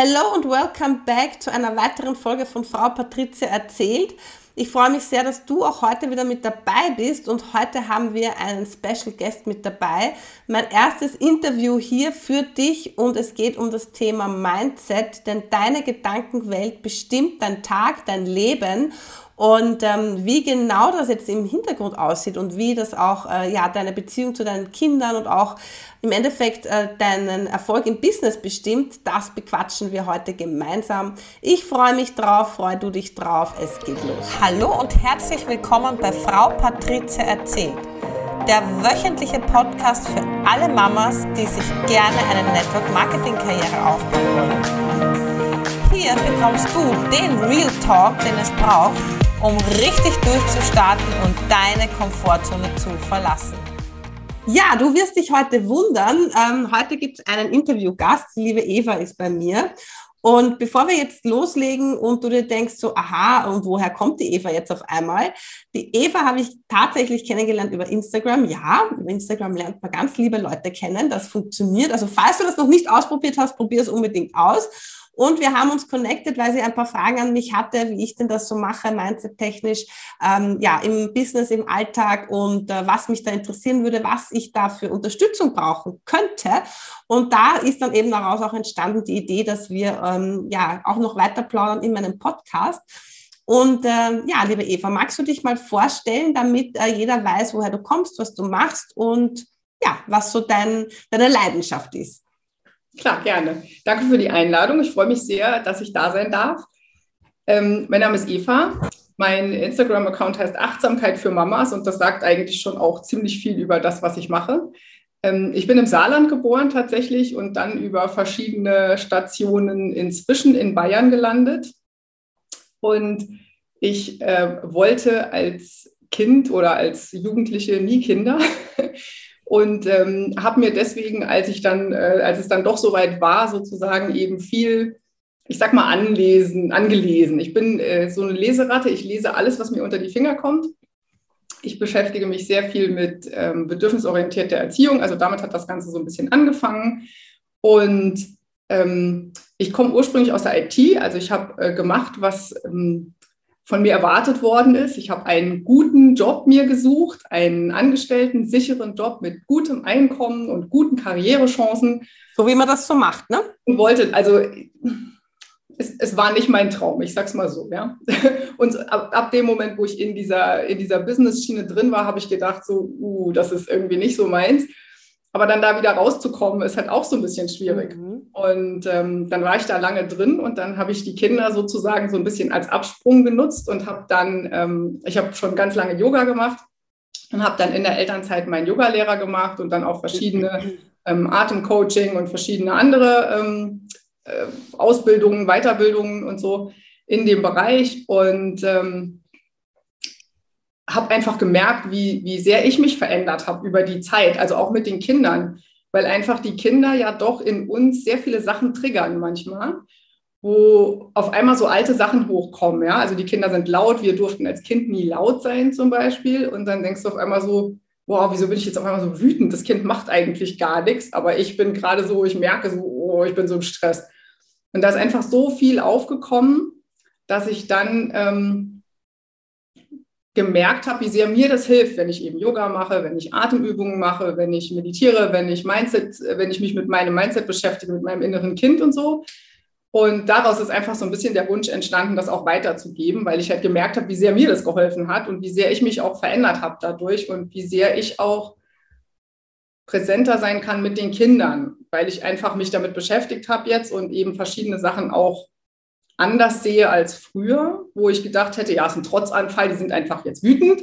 Hello und welcome back zu einer weiteren Folge von Frau Patrizia erzählt. Ich freue mich sehr, dass du auch heute wieder mit dabei bist und heute haben wir einen Special Guest mit dabei. Mein erstes Interview hier für dich und es geht um das Thema Mindset, denn deine Gedankenwelt bestimmt dein Tag, dein Leben und ähm, wie genau das jetzt im Hintergrund aussieht und wie das auch äh, ja, deine Beziehung zu deinen Kindern und auch im Endeffekt äh, deinen Erfolg im Business bestimmt, das bequatschen wir heute gemeinsam. Ich freue mich drauf, freu du dich drauf, es geht los. Hallo und herzlich willkommen bei Frau Patrizia erzählt. Der wöchentliche Podcast für alle Mamas, die sich gerne eine Network Marketing Karriere aufbauen wollen. Hier bekommst du den Real Talk, den es braucht, um richtig durchzustarten und deine Komfortzone zu verlassen. Ja, du wirst dich heute wundern. Ähm, heute gibt es einen Interviewgast. Die liebe Eva ist bei mir. Und bevor wir jetzt loslegen und du dir denkst so, aha, und woher kommt die Eva jetzt auf einmal? Die Eva habe ich tatsächlich kennengelernt über Instagram. Ja, über Instagram lernt man ganz liebe Leute kennen. Das funktioniert. Also falls du das noch nicht ausprobiert hast, probier es unbedingt aus. Und wir haben uns connected, weil sie ein paar Fragen an mich hatte, wie ich denn das so mache, mindset-technisch, ähm, ja, im Business, im Alltag und äh, was mich da interessieren würde, was ich da für Unterstützung brauchen könnte. Und da ist dann eben daraus auch entstanden die Idee, dass wir ähm, ja auch noch weiter plaudern in meinem Podcast. Und äh, ja, liebe Eva, magst du dich mal vorstellen, damit äh, jeder weiß, woher du kommst, was du machst und ja, was so dein, deine Leidenschaft ist? Klar, gerne. Danke für die Einladung. Ich freue mich sehr, dass ich da sein darf. Ähm, mein Name ist Eva. Mein Instagram-Account heißt Achtsamkeit für Mamas und das sagt eigentlich schon auch ziemlich viel über das, was ich mache. Ähm, ich bin im Saarland geboren tatsächlich und dann über verschiedene Stationen inzwischen in Bayern gelandet. Und ich äh, wollte als Kind oder als Jugendliche nie Kinder. und ähm, habe mir deswegen, als ich dann, äh, als es dann doch soweit war, sozusagen eben viel, ich sag mal, anlesen, angelesen. Ich bin äh, so eine Leseratte, ich lese alles, was mir unter die Finger kommt. Ich beschäftige mich sehr viel mit ähm, bedürfnisorientierter Erziehung, also damit hat das Ganze so ein bisschen angefangen. Und ähm, ich komme ursprünglich aus der IT, also ich habe äh, gemacht, was ähm, von mir erwartet worden ist. Ich habe einen guten Job mir gesucht, einen angestellten, sicheren Job mit gutem Einkommen und guten Karrierechancen. So wie man das so macht, ne? Und wollte, also es, es war nicht mein Traum, ich sag's mal so, ja. Und ab, ab dem Moment, wo ich in dieser, in dieser Business-Schiene drin war, habe ich gedacht, so, uh, das ist irgendwie nicht so meins. Aber dann da wieder rauszukommen, ist halt auch so ein bisschen schwierig. Mhm. Und ähm, dann war ich da lange drin und dann habe ich die Kinder sozusagen so ein bisschen als Absprung genutzt und habe dann, ähm, ich habe schon ganz lange Yoga gemacht und habe dann in der Elternzeit meinen Yogalehrer gemacht und dann auch verschiedene ähm, Atemcoaching und verschiedene andere ähm, äh, Ausbildungen, Weiterbildungen und so in dem Bereich. Und ähm, habe einfach gemerkt, wie, wie sehr ich mich verändert habe über die Zeit, also auch mit den Kindern, weil einfach die Kinder ja doch in uns sehr viele Sachen triggern manchmal, wo auf einmal so alte Sachen hochkommen. Ja? Also die Kinder sind laut, wir durften als Kind nie laut sein zum Beispiel und dann denkst du auf einmal so, wow, wieso bin ich jetzt auf einmal so wütend? Das Kind macht eigentlich gar nichts, aber ich bin gerade so, ich merke so, oh, ich bin so im Stress. Und da ist einfach so viel aufgekommen, dass ich dann... Ähm, gemerkt habe, wie sehr mir das hilft, wenn ich eben Yoga mache, wenn ich Atemübungen mache, wenn ich meditiere, wenn ich Mindset, wenn ich mich mit meinem Mindset beschäftige, mit meinem inneren Kind und so. Und daraus ist einfach so ein bisschen der Wunsch entstanden, das auch weiterzugeben, weil ich halt gemerkt habe, wie sehr mir das geholfen hat und wie sehr ich mich auch verändert habe dadurch und wie sehr ich auch präsenter sein kann mit den Kindern, weil ich einfach mich damit beschäftigt habe jetzt und eben verschiedene Sachen auch anders sehe als früher, wo ich gedacht hätte, ja, es ist ein Trotzanfall, die sind einfach jetzt wütend.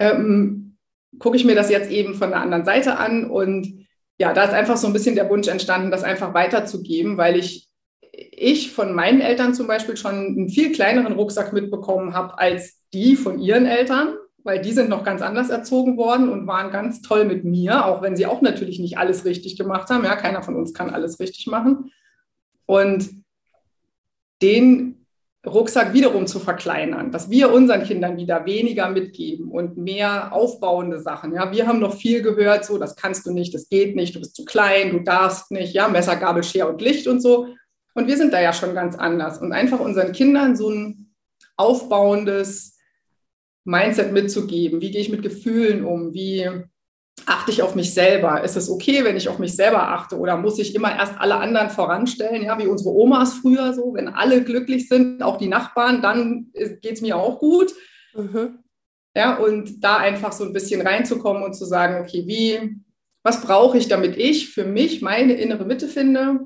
Ähm, gucke ich mir das jetzt eben von der anderen Seite an und ja, da ist einfach so ein bisschen der Wunsch entstanden, das einfach weiterzugeben, weil ich, ich von meinen Eltern zum Beispiel schon einen viel kleineren Rucksack mitbekommen habe als die von ihren Eltern, weil die sind noch ganz anders erzogen worden und waren ganz toll mit mir, auch wenn sie auch natürlich nicht alles richtig gemacht haben. Ja, keiner von uns kann alles richtig machen. Und den Rucksack wiederum zu verkleinern, dass wir unseren Kindern wieder weniger mitgeben und mehr aufbauende Sachen. Ja, wir haben noch viel gehört, so, das kannst du nicht, das geht nicht, du bist zu klein, du darfst nicht, ja, Messer, Gabel, Schere und Licht und so. Und wir sind da ja schon ganz anders. Und einfach unseren Kindern so ein aufbauendes Mindset mitzugeben. Wie gehe ich mit Gefühlen um? Wie achte ich auf mich selber? Ist es okay, wenn ich auf mich selber achte? Oder muss ich immer erst alle anderen voranstellen? Ja, wie unsere Omas früher so, wenn alle glücklich sind, auch die Nachbarn, dann geht es mir auch gut. Mhm. Ja, und da einfach so ein bisschen reinzukommen und zu sagen, okay, wie, was brauche ich, damit ich für mich meine innere Mitte finde?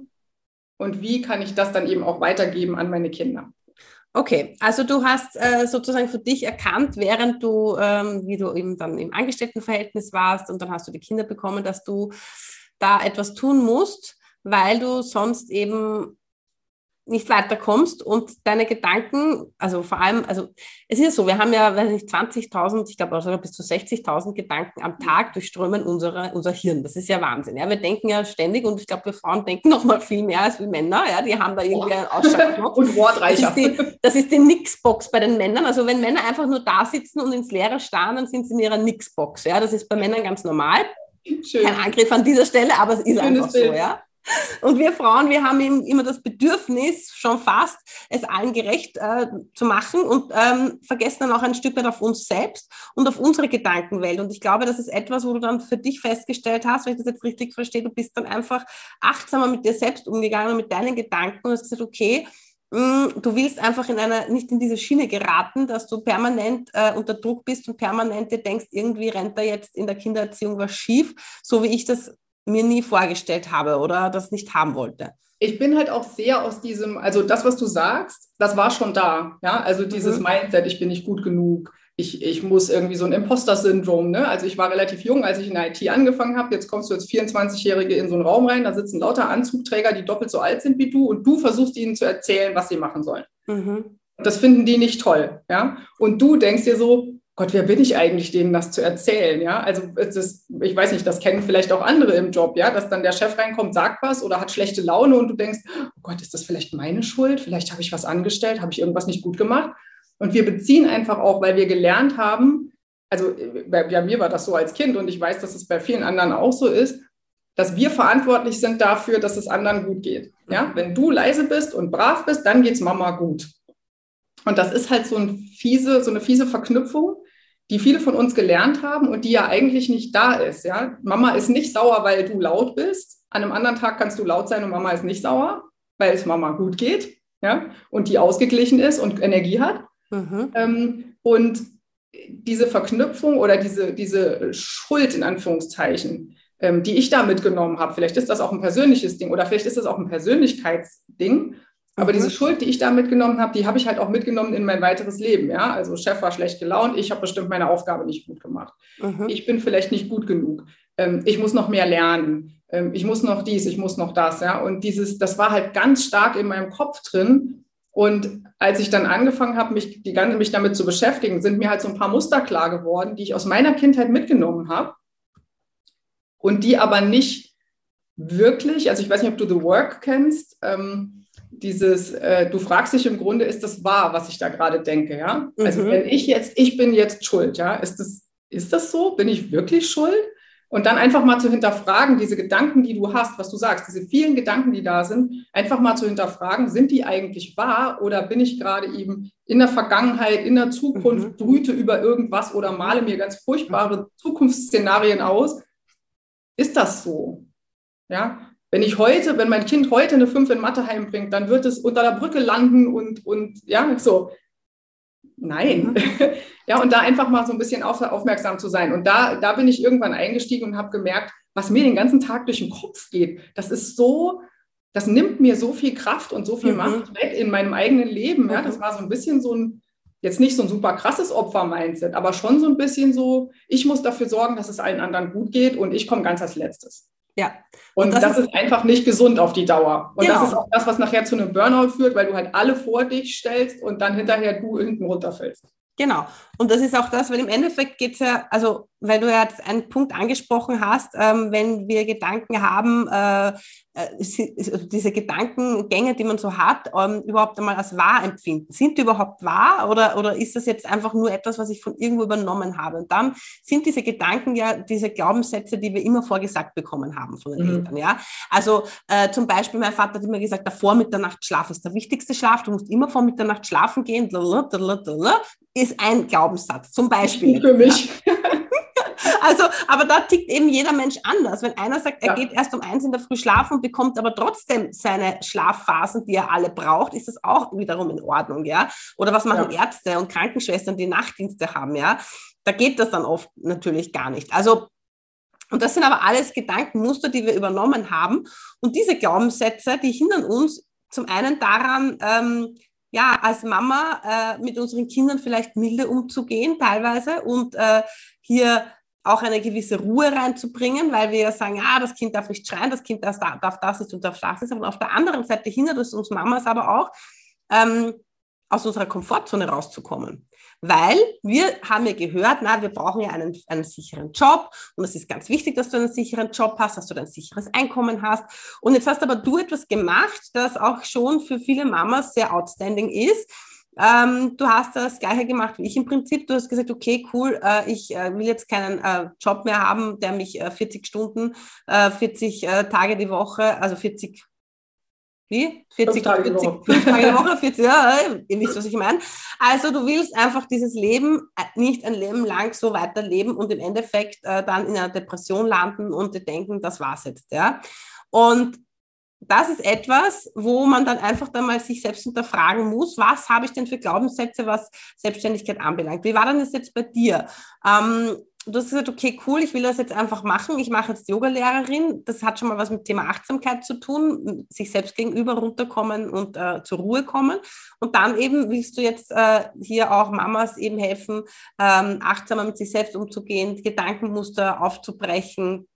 Und wie kann ich das dann eben auch weitergeben an meine Kinder? Okay, also du hast äh, sozusagen für dich erkannt, während du, ähm, wie du eben dann im Angestelltenverhältnis warst und dann hast du die Kinder bekommen, dass du da etwas tun musst, weil du sonst eben nicht weiterkommst und deine Gedanken, also vor allem, also es ist ja so, wir haben ja, weiß nicht, 20.000, ich glaube sogar bis zu 60.000 Gedanken am Tag durchströmen unsere, unser Hirn. Das ist ja Wahnsinn. Ja, wir denken ja ständig und ich glaube, wir Frauen denken noch mal viel mehr als wir Männer. Ja, die haben da irgendwie einen Ausschlagknopf. und wortreicher. Das ist, die, das ist die Nix-Box bei den Männern. Also wenn Männer einfach nur da sitzen und ins Leere starren, dann sind sie in ihrer Nix-Box. Ja, das ist bei Männern ganz normal. Schön. Kein Angriff an dieser Stelle, aber es ist Schönes einfach Bild. so, ja. Und wir Frauen, wir haben eben immer das Bedürfnis, schon fast, es allen gerecht äh, zu machen und ähm, vergessen dann auch ein Stück weit auf uns selbst und auf unsere Gedankenwelt. Und ich glaube, das ist etwas, wo du dann für dich festgestellt hast, wenn ich das jetzt richtig verstehe, du bist dann einfach achtsamer mit dir selbst umgegangen, mit deinen Gedanken und hast gesagt, okay, mm, du willst einfach in einer, nicht in diese Schiene geraten, dass du permanent äh, unter Druck bist und permanent dir denkst, irgendwie rennt da jetzt in der Kindererziehung was schief, so wie ich das mir nie vorgestellt habe oder das nicht haben wollte. Ich bin halt auch sehr aus diesem, also das, was du sagst, das war schon da. Ja, also dieses mhm. Mindset, ich bin nicht gut genug, ich, ich muss irgendwie so ein Imposter-Syndrom. Ne? Also ich war relativ jung, als ich in der IT angefangen habe. Jetzt kommst du als 24-Jährige in so einen Raum rein, da sitzen lauter Anzugträger, die doppelt so alt sind wie du und du versuchst ihnen zu erzählen, was sie machen sollen. Mhm. Das finden die nicht toll. Ja? Und du denkst dir so, Gott, wer bin ich eigentlich, denen das zu erzählen? Ja, also ist, ich weiß nicht, das kennen vielleicht auch andere im Job, ja, dass dann der Chef reinkommt, sagt was oder hat schlechte Laune und du denkst, oh Gott, ist das vielleicht meine Schuld? Vielleicht habe ich was angestellt, habe ich irgendwas nicht gut gemacht? Und wir beziehen einfach auch, weil wir gelernt haben, also bei mir war das so als Kind und ich weiß, dass es bei vielen anderen auch so ist, dass wir verantwortlich sind dafür, dass es anderen gut geht. Ja, wenn du leise bist und brav bist, dann geht es Mama gut. Und das ist halt so, ein fiese, so eine fiese Verknüpfung, die viele von uns gelernt haben und die ja eigentlich nicht da ist. Ja? Mama ist nicht sauer, weil du laut bist. An einem anderen Tag kannst du laut sein und Mama ist nicht sauer, weil es Mama gut geht ja? und die ausgeglichen ist und Energie hat. Mhm. Ähm, und diese Verknüpfung oder diese, diese Schuld in Anführungszeichen, ähm, die ich da mitgenommen habe, vielleicht ist das auch ein persönliches Ding oder vielleicht ist das auch ein Persönlichkeitsding, aber diese mhm. Schuld, die ich da mitgenommen habe, die habe ich halt auch mitgenommen in mein weiteres Leben. Ja? Also Chef war schlecht gelaunt, ich habe bestimmt meine Aufgabe nicht gut gemacht. Mhm. Ich bin vielleicht nicht gut genug. Ähm, ich muss noch mehr lernen. Ähm, ich muss noch dies, ich muss noch das. Ja? Und dieses, das war halt ganz stark in meinem Kopf drin. Und als ich dann angefangen habe, mich, die ganze, mich damit zu beschäftigen, sind mir halt so ein paar Muster klar geworden, die ich aus meiner Kindheit mitgenommen habe und die aber nicht wirklich, also ich weiß nicht, ob du The Work kennst, ähm, dieses, äh, du fragst dich im Grunde, ist das wahr, was ich da gerade denke, ja? Also mhm. wenn ich jetzt, ich bin jetzt schuld, ja, ist das, ist das so? Bin ich wirklich schuld? Und dann einfach mal zu hinterfragen, diese Gedanken, die du hast, was du sagst, diese vielen Gedanken, die da sind, einfach mal zu hinterfragen, sind die eigentlich wahr oder bin ich gerade eben in der Vergangenheit, in der Zukunft, mhm. brüte über irgendwas oder male mir ganz furchtbare Zukunftsszenarien aus? Ist das so? Ja, wenn ich heute, wenn mein Kind heute eine 5 in Mathe heimbringt, dann wird es unter der Brücke landen und, und ja, so. Nein. Mhm. ja, und da einfach mal so ein bisschen auf, aufmerksam zu sein. Und da, da bin ich irgendwann eingestiegen und habe gemerkt, was mir den ganzen Tag durch den Kopf geht, das ist so, das nimmt mir so viel Kraft und so viel mhm. Macht weg in meinem eigenen Leben. Ja, das mhm. war so ein bisschen so ein, jetzt nicht so ein super krasses Opfer-Mindset, aber schon so ein bisschen so, ich muss dafür sorgen, dass es allen anderen gut geht und ich komme ganz als letztes. Ja. Und, und das, das, ist einfach nicht gesund auf die Dauer. Und genau. das ist auch das, was nachher zu einem Burnout führt, weil du halt alle vor dich stellst und dann hinterher du hinten runterfällst. Genau. Und das ist auch das, weil im Endeffekt geht es ja, also weil du ja jetzt einen Punkt angesprochen hast, ähm, wenn wir Gedanken haben, äh, äh, diese Gedankengänge, die man so hat, ähm, überhaupt einmal als wahr empfinden. Sind die überhaupt wahr oder, oder ist das jetzt einfach nur etwas, was ich von irgendwo übernommen habe? Und dann sind diese Gedanken ja diese Glaubenssätze, die wir immer vorgesagt bekommen haben von den mhm. Eltern. Ja? Also äh, zum Beispiel, mein Vater hat immer gesagt, der vor Mitternacht Schlaf ist der wichtigste Schlaf, du musst immer vor Mitternacht schlafen gehen, ist ein Glaubenssatz. Zum Beispiel. Für mich. Also, aber da tickt eben jeder Mensch anders. Wenn einer sagt, er ja. geht erst um eins in der Früh schlafen und bekommt aber trotzdem seine Schlafphasen, die er alle braucht, ist das auch wiederum in Ordnung, ja? Oder was machen ja. Ärzte und Krankenschwestern, die Nachtdienste haben, ja? Da geht das dann oft natürlich gar nicht. Also, und das sind aber alles Gedankenmuster, die wir übernommen haben. Und diese Glaubenssätze, die hindern uns zum einen daran, ähm, ja, als Mama äh, mit unseren Kindern vielleicht milde umzugehen teilweise und äh, hier auch eine gewisse Ruhe reinzubringen, weil wir ja sagen, ah, das Kind darf nicht schreien, das Kind darf, darf das nicht und darf das nicht. Aber auf der anderen Seite hindert es uns Mamas aber auch, ähm, aus unserer Komfortzone rauszukommen. Weil wir haben ja gehört, na, wir brauchen ja einen, einen sicheren Job und es ist ganz wichtig, dass du einen sicheren Job hast, dass du ein sicheres Einkommen hast. Und jetzt hast aber du etwas gemacht, das auch schon für viele Mamas sehr outstanding ist, ähm, du hast das gleiche gemacht wie ich im Prinzip. Du hast gesagt, okay, cool, äh, ich äh, will jetzt keinen äh, Job mehr haben, der mich 40 äh, Stunden, 40 äh, äh, Tage die Woche, also 40 wie? 40 Tage, 40, die Woche. 5 Tage die Woche, 40, ja, ihr wisst, was ich meine. Also du willst einfach dieses Leben nicht ein Leben lang so weiterleben und im Endeffekt äh, dann in einer Depression landen und dir denken, das war's jetzt, ja. Und das ist etwas, wo man dann einfach dann mal sich selbst hinterfragen muss, was habe ich denn für Glaubenssätze, was Selbstständigkeit anbelangt. Wie war denn das jetzt bei dir? Ähm, du hast gesagt, okay, cool, ich will das jetzt einfach machen. Ich mache jetzt Yogalehrerin. Das hat schon mal was mit Thema Achtsamkeit zu tun, sich selbst gegenüber runterkommen und äh, zur Ruhe kommen. Und dann eben willst du jetzt äh, hier auch Mamas eben helfen, ähm, achtsamer mit sich selbst umzugehen, Gedankenmuster aufzubrechen,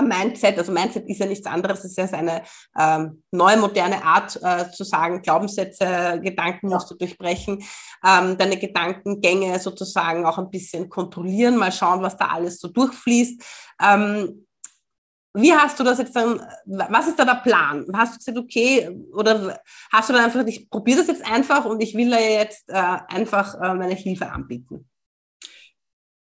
am Mindset. Also Mindset ist ja nichts anderes, es ist ja eine ähm, neue, moderne Art äh, zu sagen, Glaubenssätze, Gedanken musst du durchbrechen, ähm, deine Gedankengänge sozusagen auch ein bisschen kontrollieren, mal schauen, was da alles so durchfließt. Ähm, wie hast du das jetzt dann, was ist da der Plan? Hast du gesagt, okay, oder hast du dann einfach, ich probiere das jetzt einfach und ich will da jetzt äh, einfach äh, meine Hilfe anbieten?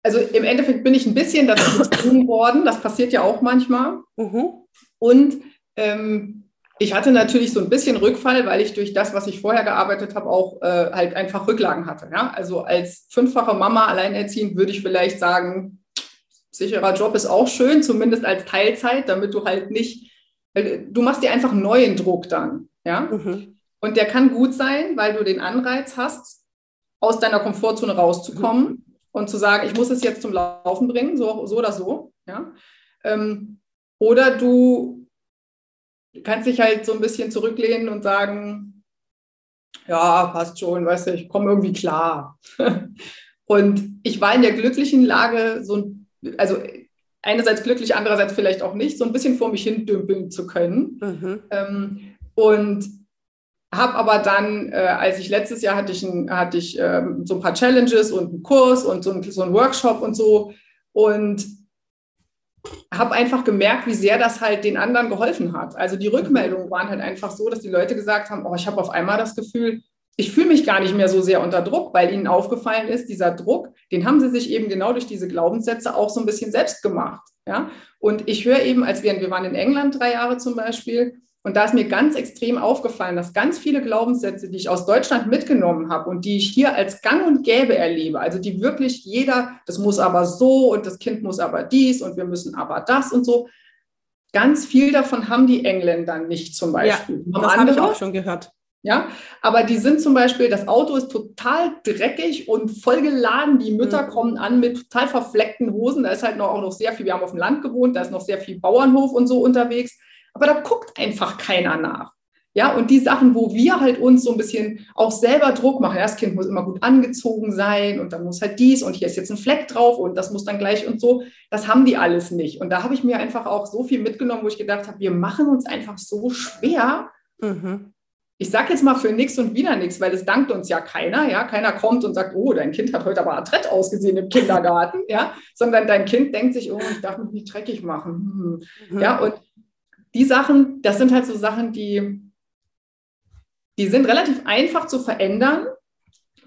Also im Endeffekt bin ich ein bisschen dazu gezwungen worden. Das passiert ja auch manchmal. Mhm. Und ähm, ich hatte natürlich so ein bisschen Rückfall, weil ich durch das, was ich vorher gearbeitet habe, auch äh, halt einfach Rücklagen hatte. Ja? Also als fünffache Mama alleinerziehend würde ich vielleicht sagen, sicherer Job ist auch schön, zumindest als Teilzeit, damit du halt nicht, du machst dir einfach neuen Druck dann. Ja? Mhm. Und der kann gut sein, weil du den Anreiz hast, aus deiner Komfortzone rauszukommen. Mhm und zu sagen, ich muss es jetzt zum Laufen bringen, so, so oder so. Ja? Ähm, oder du kannst dich halt so ein bisschen zurücklehnen und sagen, ja, passt schon, weißt du, ich komme irgendwie klar. und ich war in der glücklichen Lage, so also einerseits glücklich, andererseits vielleicht auch nicht, so ein bisschen vor mich hin dümpeln zu können. Mhm. Ähm, und habe aber dann, äh, als ich letztes Jahr hatte ich, ein, hatte ich ähm, so ein paar Challenges und einen Kurs und so, ein, so einen Workshop und so und habe einfach gemerkt, wie sehr das halt den anderen geholfen hat. Also die Rückmeldungen waren halt einfach so, dass die Leute gesagt haben, oh, ich habe auf einmal das Gefühl, ich fühle mich gar nicht mehr so sehr unter Druck, weil ihnen aufgefallen ist, dieser Druck, den haben sie sich eben genau durch diese Glaubenssätze auch so ein bisschen selbst gemacht. Ja? Und ich höre eben, als wir, wir waren in England drei Jahre zum Beispiel, und da ist mir ganz extrem aufgefallen, dass ganz viele Glaubenssätze, die ich aus Deutschland mitgenommen habe und die ich hier als gang und gäbe erlebe, also die wirklich jeder, das muss aber so und das Kind muss aber dies und wir müssen aber das und so, ganz viel davon haben die Engländer nicht zum Beispiel. Ja, das habe ich auch schon gehört. Ja, aber die sind zum Beispiel, das Auto ist total dreckig und vollgeladen. Die Mütter mhm. kommen an mit total verfleckten Hosen. Da ist halt noch, auch noch sehr viel, wir haben auf dem Land gewohnt, da ist noch sehr viel Bauernhof und so unterwegs aber da guckt einfach keiner nach. Ja, und die Sachen, wo wir halt uns so ein bisschen auch selber Druck machen, ja, das Kind muss immer gut angezogen sein und dann muss halt dies und hier ist jetzt ein Fleck drauf und das muss dann gleich und so, das haben die alles nicht. Und da habe ich mir einfach auch so viel mitgenommen, wo ich gedacht habe, wir machen uns einfach so schwer, mhm. ich sage jetzt mal für nichts und wieder nichts, weil es dankt uns ja keiner. Ja, keiner kommt und sagt, oh, dein Kind hat heute aber adrett ausgesehen im Kindergarten. Ja, sondern dein Kind denkt sich, oh, ich darf mich nicht dreckig machen. Hm. Mhm. Ja, und die Sachen, das sind halt so Sachen, die, die sind relativ einfach zu verändern,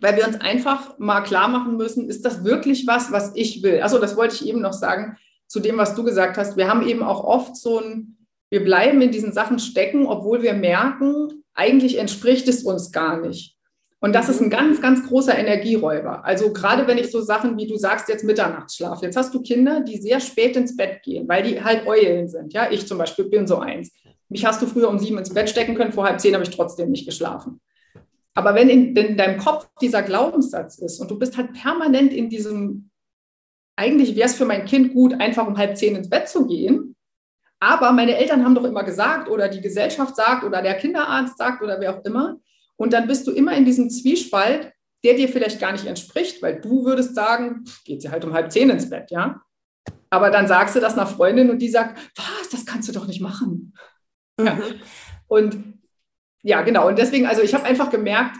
weil wir uns einfach mal klar machen müssen, ist das wirklich was, was ich will? Also das wollte ich eben noch sagen zu dem, was du gesagt hast. Wir haben eben auch oft so ein, wir bleiben in diesen Sachen stecken, obwohl wir merken, eigentlich entspricht es uns gar nicht. Und das ist ein ganz, ganz großer Energieräuber. Also gerade wenn ich so Sachen, wie du sagst, jetzt Mitternachtsschlaf. Jetzt hast du Kinder, die sehr spät ins Bett gehen, weil die halt Eulen sind. Ja, ich zum Beispiel bin so eins. Mich hast du früher um sieben ins Bett stecken können, vor halb zehn habe ich trotzdem nicht geschlafen. Aber wenn in, in deinem Kopf dieser Glaubenssatz ist und du bist halt permanent in diesem, eigentlich wäre es für mein Kind gut, einfach um halb zehn ins Bett zu gehen, aber meine Eltern haben doch immer gesagt oder die Gesellschaft sagt oder der Kinderarzt sagt oder wer auch immer. Und dann bist du immer in diesem Zwiespalt, der dir vielleicht gar nicht entspricht, weil du würdest sagen, geht sie halt um halb zehn ins Bett, ja. Aber dann sagst du das einer Freundin und die sagt, was, das kannst du doch nicht machen. Mhm. Ja. Und ja, genau. Und deswegen, also ich habe einfach gemerkt,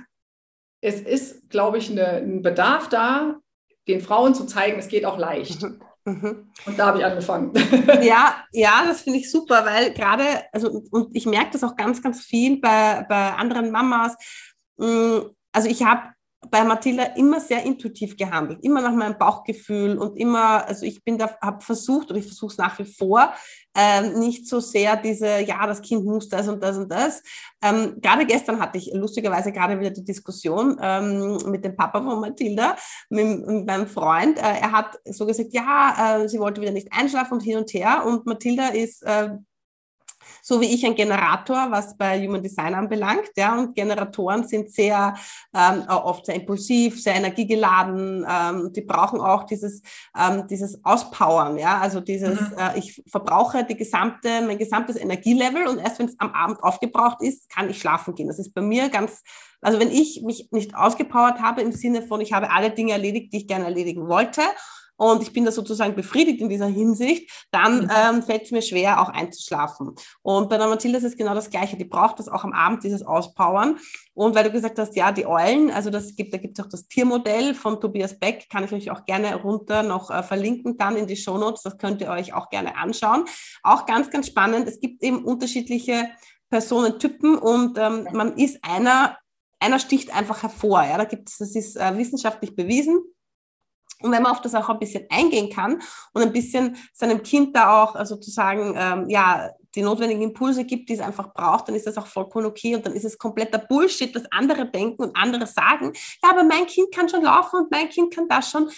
es ist, glaube ich, eine, ein Bedarf da, den Frauen zu zeigen, es geht auch leicht. Mhm. Mhm. Und da habe ich angefangen. Ja, ja, das finde ich super, weil gerade, also und ich merke das auch ganz, ganz viel bei, bei anderen Mamas. Mm, also ich habe bei Mathilda immer sehr intuitiv gehandelt, immer nach meinem Bauchgefühl und immer, also ich bin da, habe versucht und ich versuche es nach wie vor, ähm, nicht so sehr diese, ja, das Kind muss das und das und das. Ähm, gerade gestern hatte ich lustigerweise gerade wieder die Diskussion ähm, mit dem Papa von Mathilda, mit, mit meinem Freund. Äh, er hat so gesagt, ja, äh, sie wollte wieder nicht einschlafen und hin und her und Mathilda ist äh, so wie ich ein Generator, was bei Human Design anbelangt. Ja, und Generatoren sind sehr ähm, oft sehr impulsiv, sehr energiegeladen. Ähm, die brauchen auch dieses, ähm, dieses Auspowern. Ja, also dieses, mhm. äh, ich verbrauche die gesamte, mein gesamtes Energielevel und erst wenn es am Abend aufgebraucht ist, kann ich schlafen gehen. Das ist bei mir ganz also wenn ich mich nicht ausgepowert habe im Sinne von, ich habe alle Dinge erledigt, die ich gerne erledigen wollte und ich bin da sozusagen befriedigt in dieser Hinsicht, dann mhm. ähm, fällt es mir schwer, auch einzuschlafen. Und bei der Mathilda ist es genau das Gleiche. Die braucht das auch am Abend, dieses Auspowern. Und weil du gesagt hast, ja, die Eulen, also das gibt, da gibt es auch das Tiermodell von Tobias Beck, kann ich euch auch gerne runter noch äh, verlinken, dann in die Shownotes. Das könnt ihr euch auch gerne anschauen. Auch ganz, ganz spannend. Es gibt eben unterschiedliche Personentypen und ähm, man ist einer, einer sticht einfach hervor. Ja, da gibt es, das ist äh, wissenschaftlich bewiesen und wenn man auf das auch ein bisschen eingehen kann und ein bisschen seinem Kind da auch sozusagen, ähm, ja, die notwendigen Impulse gibt, die es einfach braucht, dann ist das auch vollkommen okay und dann ist es kompletter Bullshit, dass andere denken und andere sagen, ja, aber mein Kind kann schon laufen und mein Kind kann das schon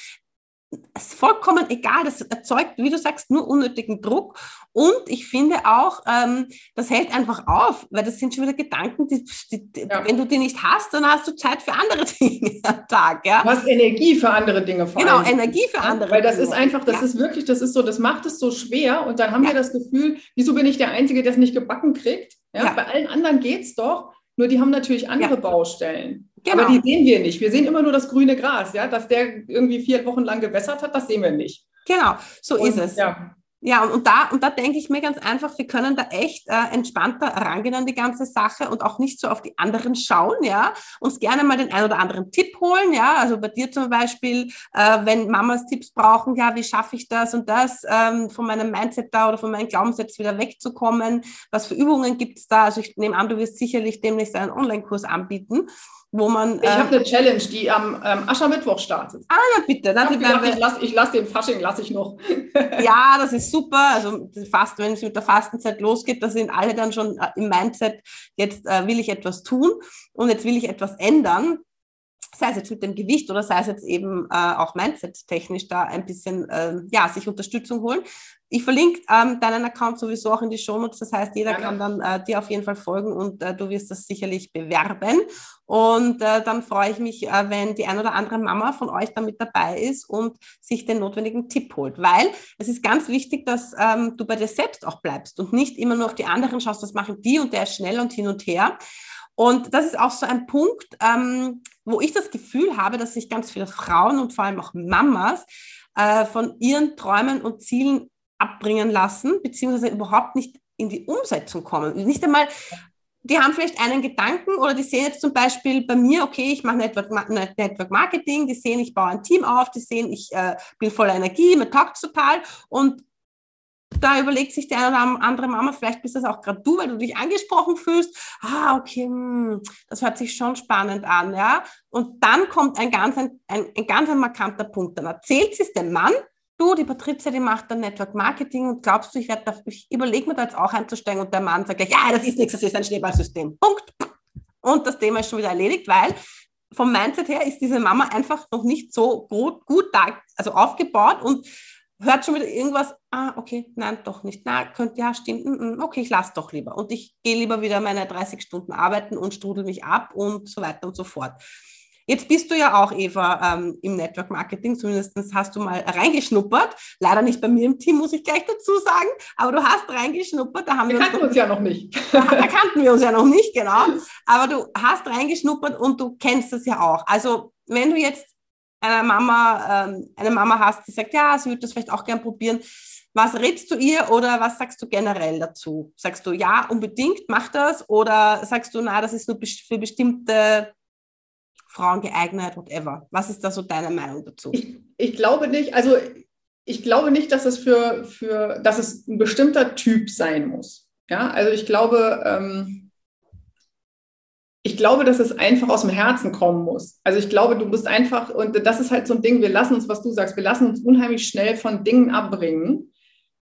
ist vollkommen egal, das erzeugt, wie du sagst, nur unnötigen Druck. Und ich finde auch, ähm, das hält einfach auf, weil das sind schon wieder Gedanken, die, die, ja. wenn du die nicht hast, dann hast du Zeit für andere Dinge am Tag. Ja? Du hast Energie für andere Dinge vor Genau, allem. Energie für andere Weil das Dinge. ist einfach, das ja. ist wirklich, das ist so, das macht es so schwer. Und dann haben wir das Gefühl, wieso bin ich der Einzige, der es nicht gebacken kriegt? Ja? Bei allen anderen geht es doch. Nur die haben natürlich andere Baustellen. Genau. Aber die sehen wir nicht. Wir sehen immer nur das grüne Gras, ja. Dass der irgendwie vier Wochen lang gewässert hat, das sehen wir nicht. Genau, so und, ist es. Ja. Ja, und da, und da denke ich mir ganz einfach, wir können da echt äh, entspannter rangehen an die ganze Sache und auch nicht so auf die anderen schauen, ja, uns gerne mal den einen oder anderen Tipp holen, ja, also bei dir zum Beispiel, äh, wenn Mamas Tipps brauchen, ja, wie schaffe ich das und das, ähm, von meinem Mindset da oder von meinen Glaubenssätzen wieder wegzukommen, was für Übungen gibt es da, also ich nehme an, du wirst sicherlich demnächst einen Online-Kurs anbieten wo man. Ich äh, habe eine Challenge, die am ähm, Aschermittwoch startet. Ah, ja, bitte. Ich, ich, gedacht, ich lasse lass den Fasching, lasse ich noch. ja, das ist super. Also fast, wenn es mit der Fastenzeit losgeht, da sind alle dann schon äh, im Mindset, jetzt äh, will ich etwas tun und jetzt will ich etwas ändern sei es jetzt mit dem Gewicht oder sei es jetzt eben äh, auch Mindset-technisch da ein bisschen, äh, ja, sich Unterstützung holen. Ich verlinke ähm, deinen Account sowieso auch in die Shownotes, das heißt, jeder ja, kann dann äh, dir auf jeden Fall folgen und äh, du wirst das sicherlich bewerben. Und äh, dann freue ich mich, äh, wenn die ein oder andere Mama von euch da mit dabei ist und sich den notwendigen Tipp holt, weil es ist ganz wichtig, dass ähm, du bei dir selbst auch bleibst und nicht immer nur auf die anderen schaust, was machen die und der ist schnell und hin und her. Und das ist auch so ein Punkt, ähm, wo ich das Gefühl habe, dass sich ganz viele Frauen und vor allem auch Mamas äh, von ihren Träumen und Zielen abbringen lassen, beziehungsweise überhaupt nicht in die Umsetzung kommen. Nicht einmal die haben vielleicht einen Gedanken oder die sehen jetzt zum Beispiel bei mir, okay, ich mache Network, Network Marketing, die sehen, ich baue ein Team auf, die sehen, ich äh, bin voller Energie, mir taugt total und da überlegt sich der eine oder andere Mama, vielleicht bist das auch gerade du, weil du dich angesprochen fühlst. Ah, okay, hm, das hört sich schon spannend an, ja. Und dann kommt ein ganz, ein, ein, ein ganz ein markanter Punkt. Dann erzählt es dem Mann, du, die Patricia, die macht dann Network Marketing und glaubst du, ich werde ich überlege mir da jetzt auch einzusteigen und der Mann sagt gleich, ja, das ist nichts, das ist ein Schneeballsystem. Punkt. Und das Thema ist schon wieder erledigt, weil vom Mindset her ist diese Mama einfach noch nicht so gut, gut da, also aufgebaut und hört schon wieder irgendwas, ah, okay, nein, doch nicht, na, könnte, ja, stimmt, mm, mm, okay, ich lasse doch lieber. Und ich gehe lieber wieder meine 30 Stunden arbeiten und strudel mich ab und so weiter und so fort. Jetzt bist du ja auch, Eva, ähm, im Network Marketing, zumindest hast du mal reingeschnuppert. Leider nicht bei mir im Team, muss ich gleich dazu sagen, aber du hast reingeschnuppert. Da haben wir, wir kannten uns, uns ja noch nicht. Da, da kannten wir uns ja noch nicht, genau. Aber du hast reingeschnuppert und du kennst das ja auch. Also wenn du jetzt eine Mama, ähm, eine Mama hast, die sagt, ja, sie würde das vielleicht auch gern probieren, was rätst du ihr oder was sagst du generell dazu? Sagst du, ja, unbedingt, mach das oder sagst du, na, das ist nur für bestimmte Frauen geeignet, whatever? Was ist da so deine Meinung dazu? Ich, ich glaube nicht, also ich glaube nicht, dass es für, für, dass es ein bestimmter Typ sein muss. Ja, also ich glaube, ähm, ich glaube, dass es einfach aus dem Herzen kommen muss. Also ich glaube, du bist einfach, und das ist halt so ein Ding, wir lassen uns, was du sagst, wir lassen uns unheimlich schnell von Dingen abbringen,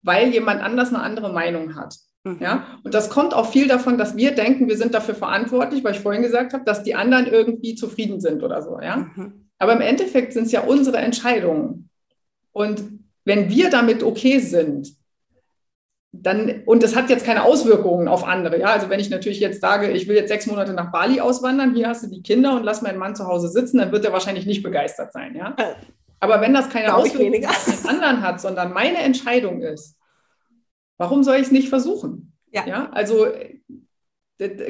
weil jemand anders eine andere Meinung hat. Mhm. Ja, und das kommt auch viel davon, dass wir denken, wir sind dafür verantwortlich, weil ich vorhin gesagt habe, dass die anderen irgendwie zufrieden sind oder so. Ja, mhm. aber im Endeffekt sind es ja unsere Entscheidungen. Und wenn wir damit okay sind, dann, und das hat jetzt keine Auswirkungen auf andere. Ja, also wenn ich natürlich jetzt sage, ich will jetzt sechs Monate nach Bali auswandern, hier hast du die Kinder und lass meinen Mann zu Hause sitzen, dann wird er wahrscheinlich nicht begeistert sein. Ja, aber wenn das keine Auswirkungen auf den anderen hat, sondern meine Entscheidung ist, warum soll ich es nicht versuchen? Ja. ja also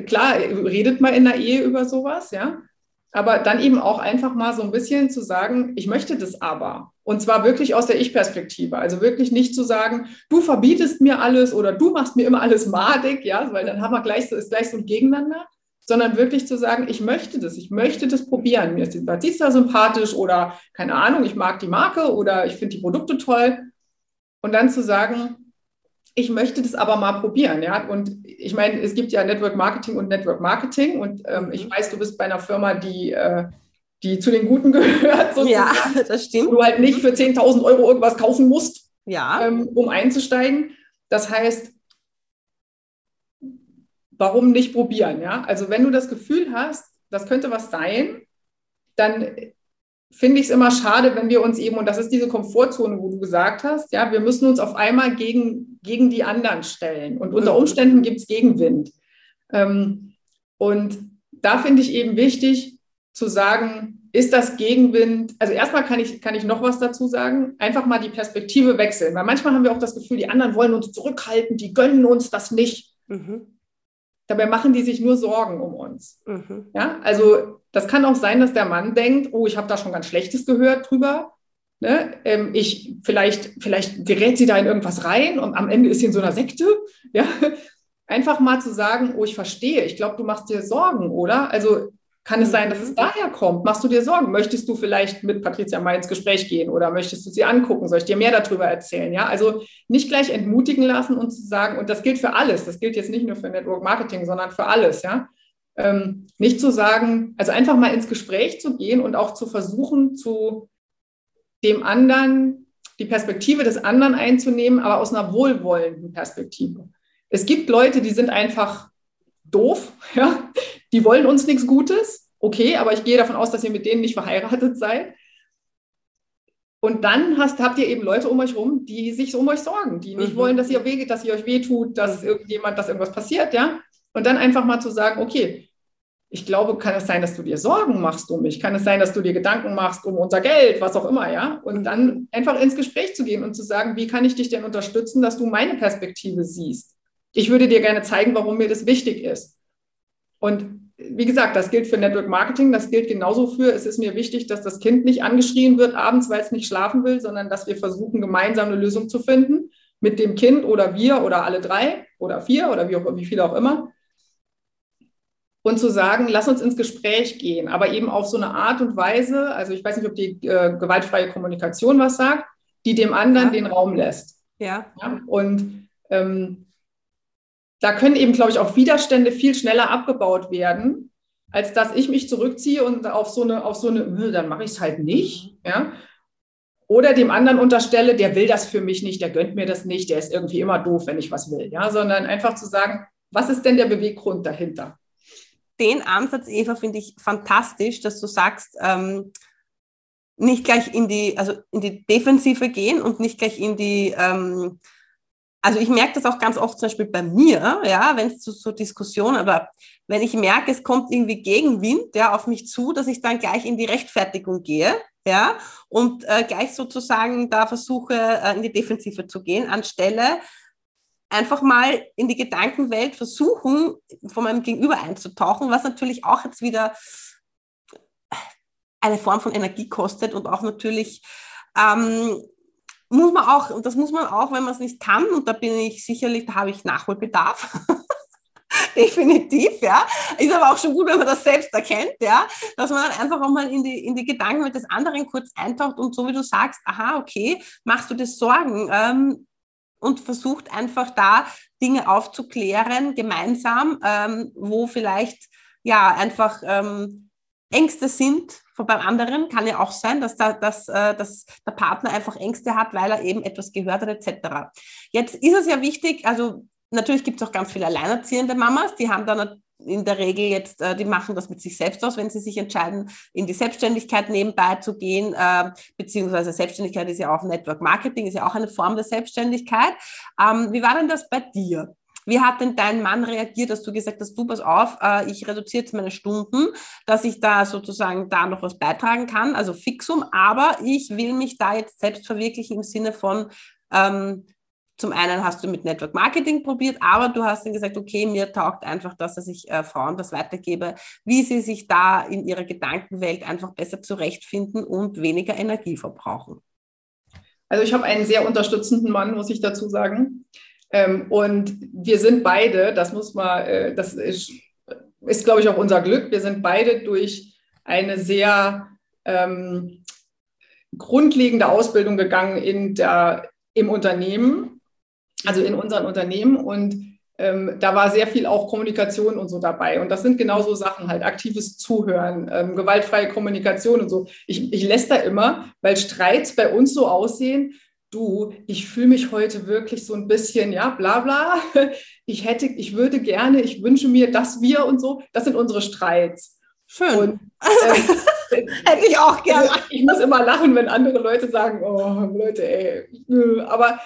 klar, redet mal in der Ehe über sowas, ja. Aber dann eben auch einfach mal so ein bisschen zu sagen, ich möchte das aber. Und zwar wirklich aus der Ich-Perspektive. Also wirklich nicht zu sagen, du verbietest mir alles oder du machst mir immer alles madig, ja, weil dann haben wir gleich so, ist gleich so ein Gegeneinander, sondern wirklich zu sagen, ich möchte das, ich möchte das probieren. Mir ist die Batista sympathisch oder keine Ahnung, ich mag die Marke oder ich finde die Produkte toll. Und dann zu sagen, ich möchte das aber mal probieren, ja. Und ich meine, es gibt ja Network Marketing und Network Marketing und ähm, ich mhm. weiß, du bist bei einer Firma, die, äh, die zu den Guten gehört, sozusagen. Ja, das stimmt. Wo du halt nicht für 10.000 Euro irgendwas kaufen musst, ja. ähm, um einzusteigen. Das heißt, warum nicht probieren, ja? Also wenn du das Gefühl hast, das könnte was sein, dann finde ich es immer schade, wenn wir uns eben, und das ist diese Komfortzone, wo du gesagt hast, ja, wir müssen uns auf einmal gegen, gegen die anderen stellen. Und unter mhm. Umständen gibt es Gegenwind. Ähm, und da finde ich eben wichtig zu sagen, ist das Gegenwind, also erstmal kann ich, kann ich noch was dazu sagen, einfach mal die Perspektive wechseln, weil manchmal haben wir auch das Gefühl, die anderen wollen uns zurückhalten, die gönnen uns das nicht. Mhm. Dabei machen die sich nur Sorgen um uns. Mhm. Ja, also das kann auch sein, dass der Mann denkt, oh, ich habe da schon ganz Schlechtes gehört drüber. Ne? Ähm, ich, vielleicht, vielleicht gerät sie da in irgendwas rein und am Ende ist sie in so einer Sekte. Ja? Einfach mal zu sagen, oh, ich verstehe, ich glaube, du machst dir Sorgen, oder? Also kann es sein, dass es mhm. daher kommt? Machst du dir Sorgen? Möchtest du vielleicht mit Patricia mal ins Gespräch gehen oder möchtest du sie angucken? Soll ich dir mehr darüber erzählen? Ja, also nicht gleich entmutigen lassen und zu sagen, und das gilt für alles. Das gilt jetzt nicht nur für Network Marketing, sondern für alles. Ja, ähm, nicht zu sagen, also einfach mal ins Gespräch zu gehen und auch zu versuchen, zu dem anderen die Perspektive des anderen einzunehmen, aber aus einer wohlwollenden Perspektive. Es gibt Leute, die sind einfach doof, ja, die wollen uns nichts Gutes. Okay, aber ich gehe davon aus, dass ihr mit denen nicht verheiratet seid. Und dann hast, habt ihr eben Leute um euch rum, die sich um euch sorgen, die nicht mhm. wollen, dass ihr weh, dass ihr euch wehtut, dass irgendjemand, dass irgendwas passiert, ja. Und dann einfach mal zu sagen, okay, ich glaube, kann es sein, dass du dir Sorgen machst um mich? Kann es sein, dass du dir Gedanken machst um unser Geld, was auch immer, ja? Und dann einfach ins Gespräch zu gehen und zu sagen, wie kann ich dich denn unterstützen, dass du meine Perspektive siehst? Ich würde dir gerne zeigen, warum mir das wichtig ist. Und wie gesagt, das gilt für Network Marketing, das gilt genauso für, es ist mir wichtig, dass das Kind nicht angeschrien wird abends, weil es nicht schlafen will, sondern dass wir versuchen, gemeinsam eine Lösung zu finden mit dem Kind oder wir oder alle drei oder vier oder wie, auch, wie viele auch immer. und zu sagen, lass uns ins Gespräch gehen, aber eben auf so eine Art und Weise, also ich weiß nicht, ob die äh, gewaltfreie Kommunikation was sagt, die dem anderen ja. den Raum lässt. Ja. ja? Und ähm, da können eben, glaube ich, auch Widerstände viel schneller abgebaut werden, als dass ich mich zurückziehe und auf so eine, auf so eine, dann mache ich es halt nicht. Ja? Oder dem anderen unterstelle, der will das für mich nicht, der gönnt mir das nicht, der ist irgendwie immer doof, wenn ich was will. Ja? Sondern einfach zu sagen, was ist denn der Beweggrund dahinter? Den Ansatz, Eva, finde ich fantastisch, dass du sagst, ähm, nicht gleich in die, also in die Defensive gehen und nicht gleich in die ähm, also ich merke das auch ganz oft zum Beispiel bei mir, ja, wenn es zu so Diskussionen, aber wenn ich merke, es kommt irgendwie Gegenwind, ja, auf mich zu, dass ich dann gleich in die Rechtfertigung gehe, ja, und äh, gleich sozusagen da versuche, äh, in die Defensive zu gehen, anstelle einfach mal in die Gedankenwelt versuchen, von meinem Gegenüber einzutauchen, was natürlich auch jetzt wieder eine Form von Energie kostet und auch natürlich ähm, muss man auch, und das muss man auch, wenn man es nicht kann, und da bin ich sicherlich, da habe ich Nachholbedarf. Definitiv, ja. Ist aber auch schon gut, wenn man das selbst erkennt, ja, dass man dann einfach auch mal in die, in die Gedanken des anderen kurz eintaucht und so wie du sagst, aha, okay, machst du dir Sorgen ähm, und versucht einfach da Dinge aufzuklären, gemeinsam, ähm, wo vielleicht ja einfach ähm, Ängste sind beim anderen kann ja auch sein, dass, da, dass, äh, dass der Partner einfach Ängste hat, weil er eben etwas gehört hat etc. Jetzt ist es ja wichtig, also natürlich gibt es auch ganz viele alleinerziehende Mamas, die haben dann in der Regel jetzt, äh, die machen das mit sich selbst aus, wenn sie sich entscheiden, in die Selbstständigkeit nebenbei zu gehen, äh, beziehungsweise Selbstständigkeit ist ja auch Network Marketing, ist ja auch eine Form der Selbstständigkeit. Ähm, wie war denn das bei dir? Wie hat denn dein Mann reagiert, dass du gesagt hast, du pass auf, äh, ich reduziere jetzt meine Stunden, dass ich da sozusagen da noch was beitragen kann, also Fixum, aber ich will mich da jetzt selbst verwirklichen im Sinne von, ähm, zum einen hast du mit Network Marketing probiert, aber du hast dann gesagt, okay, mir taugt einfach das, dass ich äh, Frauen das weitergebe, wie sie sich da in ihrer Gedankenwelt einfach besser zurechtfinden und weniger Energie verbrauchen. Also ich habe einen sehr unterstützenden Mann, muss ich dazu sagen. Ähm, und wir sind beide, das muss man, äh, das ist, ist glaube ich, auch unser Glück, wir sind beide durch eine sehr ähm, grundlegende Ausbildung gegangen in der, im Unternehmen, also in unseren Unternehmen. Und ähm, da war sehr viel auch Kommunikation und so dabei. Und das sind genau so Sachen halt, aktives Zuhören, ähm, gewaltfreie Kommunikation und so. Ich, ich lässt da immer, weil Streits bei uns so aussehen, du, ich fühle mich heute wirklich so ein bisschen, ja, bla bla. Ich hätte, ich würde gerne, ich wünsche mir, dass wir und so, das sind unsere Streits. Schön. Und, äh, hätte ich auch gerne. Ich muss immer lachen, wenn andere Leute sagen, oh Leute, ey. Aber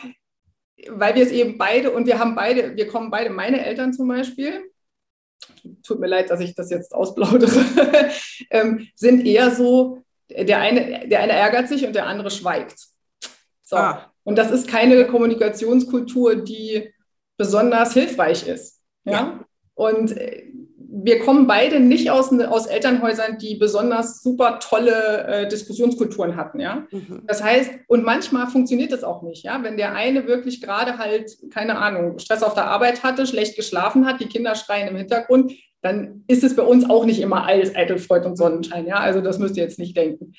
weil wir es eben beide, und wir haben beide, wir kommen beide, meine Eltern zum Beispiel, tut mir leid, dass ich das jetzt ausplaudere, ähm, sind eher so, der eine, der eine ärgert sich und der andere schweigt. So. Ah. Und das ist keine Kommunikationskultur, die besonders hilfreich ist. Ja. ja. Und äh, wir kommen beide nicht aus, aus Elternhäusern, die besonders super tolle äh, Diskussionskulturen hatten, ja. Mhm. Das heißt, und manchmal funktioniert das auch nicht, ja. Wenn der eine wirklich gerade halt, keine Ahnung, Stress auf der Arbeit hatte, schlecht geschlafen hat, die Kinder schreien im Hintergrund, dann ist es bei uns auch nicht immer alles eitel Freud und Sonnenschein, ja. Also das müsst ihr jetzt nicht denken.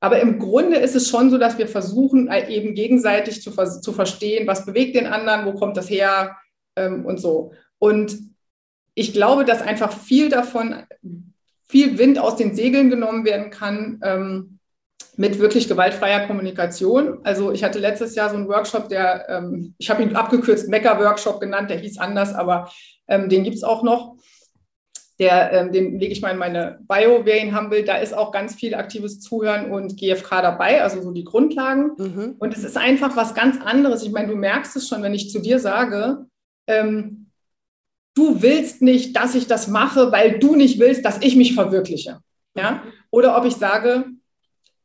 Aber im Grunde ist es schon so, dass wir versuchen, äh, eben gegenseitig zu, zu verstehen, was bewegt den anderen, wo kommt das her ähm, und so. Und ich glaube, dass einfach viel davon, viel Wind aus den Segeln genommen werden kann ähm, mit wirklich gewaltfreier Kommunikation. Also ich hatte letztes Jahr so einen Workshop, der, ähm, ich habe ihn abgekürzt Mecker-Workshop genannt, der hieß anders, aber ähm, den gibt es auch noch der, ähm, den lege ich mal in meine Bio, wer ihn haben will. Da ist auch ganz viel aktives Zuhören und GFK dabei, also so die Grundlagen. Mhm. Und es ist einfach was ganz anderes. Ich meine, du merkst es schon, wenn ich zu dir sage, ähm, du willst nicht, dass ich das mache, weil du nicht willst, dass ich mich verwirkliche. Ja? Oder ob ich sage,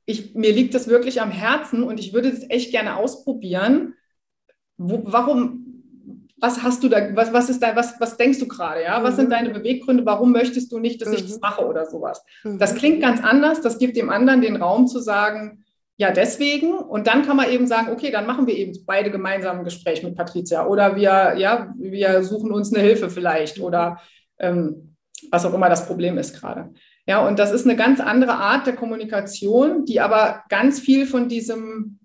ich, mir liegt das wirklich am Herzen und ich würde es echt gerne ausprobieren. Wo, warum, was hast du da, was, was ist da, was, was denkst du gerade, ja? Was mhm. sind deine Beweggründe? Warum möchtest du nicht, dass mhm. ich das mache oder sowas? Mhm. Das klingt ganz anders. Das gibt dem anderen den Raum zu sagen, ja, deswegen. Und dann kann man eben sagen, okay, dann machen wir eben beide gemeinsam ein Gespräch mit Patricia. Oder wir, ja, wir suchen uns eine Hilfe vielleicht. Oder ähm, was auch immer das Problem ist gerade. Ja, und das ist eine ganz andere Art der Kommunikation, die aber ganz viel von diesem,